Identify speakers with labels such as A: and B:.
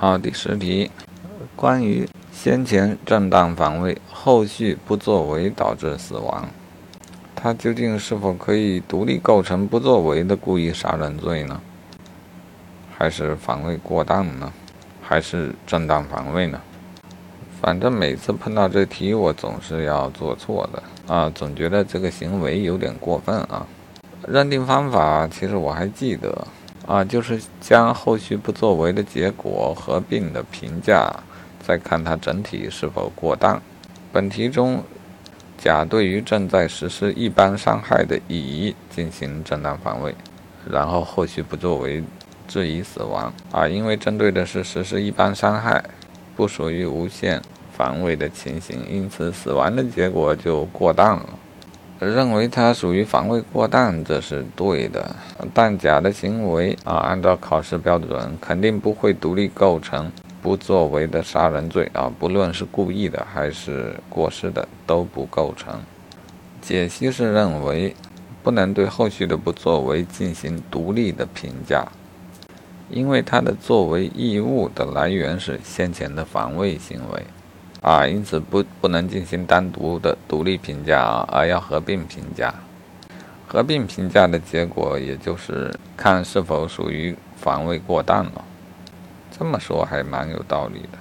A: 好，第十题，关于先前正当防卫，后续不作为导致死亡，他究竟是否可以独立构成不作为的故意杀人罪呢？还是防卫过当呢？还是正当防卫呢？反正每次碰到这题，我总是要做错的啊，总觉得这个行为有点过分啊。认定方法其实我还记得。啊，就是将后续不作为的结果合并的评价，再看它整体是否过当。本题中，甲对于正在实施一般伤害的乙进行正当防卫，然后后续不作为致乙死亡。啊，因为针对的是实施一般伤害，不属于无限防卫的情形，因此死亡的结果就过当了。认为他属于防卫过当，这是对的。但甲的行为啊，按照考试标准，肯定不会独立构成不作为的杀人罪啊，不论是故意的还是过失的，都不构成。解析是认为不能对后续的不作为进行独立的评价，因为他的作为义务的来源是先前的防卫行为。啊，因此不不能进行单独的独立评价啊，而要合并评价。合并评价的结果，也就是看是否属于防卫过当了。这么说还蛮有道理的。